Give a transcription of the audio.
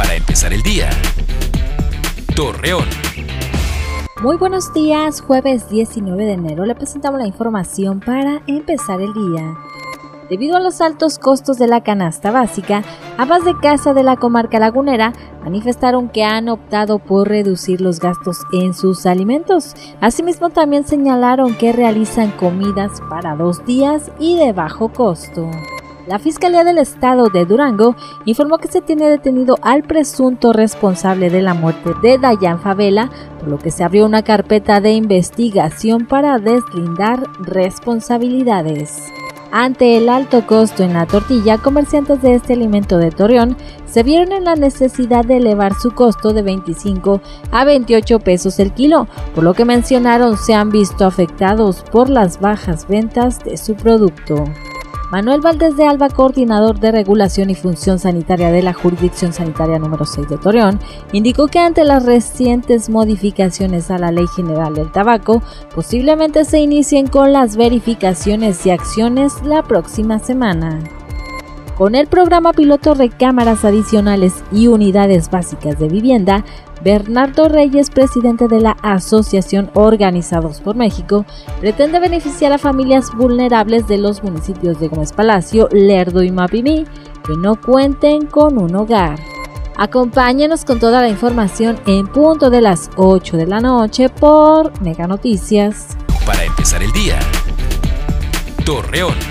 para empezar el día. Torreón. Muy buenos días, jueves 19 de enero le presentamos la información para empezar el día. Debido a los altos costos de la canasta básica, amas de casa de la comarca lagunera manifestaron que han optado por reducir los gastos en sus alimentos. Asimismo, también señalaron que realizan comidas para dos días y de bajo costo. La Fiscalía del Estado de Durango informó que se tiene detenido al presunto responsable de la muerte de Dayan Favela, por lo que se abrió una carpeta de investigación para deslindar responsabilidades. Ante el alto costo en la tortilla, comerciantes de este alimento de Torreón se vieron en la necesidad de elevar su costo de 25 a 28 pesos el kilo, por lo que mencionaron se han visto afectados por las bajas ventas de su producto. Manuel Valdés de Alba, coordinador de regulación y función sanitaria de la Jurisdicción Sanitaria número 6 de Torreón, indicó que ante las recientes modificaciones a la Ley General del Tabaco, posiblemente se inicien con las verificaciones y acciones la próxima semana. Con el programa piloto Recámaras Adicionales y Unidades Básicas de Vivienda, Bernardo Reyes, presidente de la Asociación Organizados por México, pretende beneficiar a familias vulnerables de los municipios de Gómez Palacio, Lerdo y Mapimí que no cuenten con un hogar. Acompáñenos con toda la información en punto de las 8 de la noche por Mega Noticias. Para empezar el día, Torreón.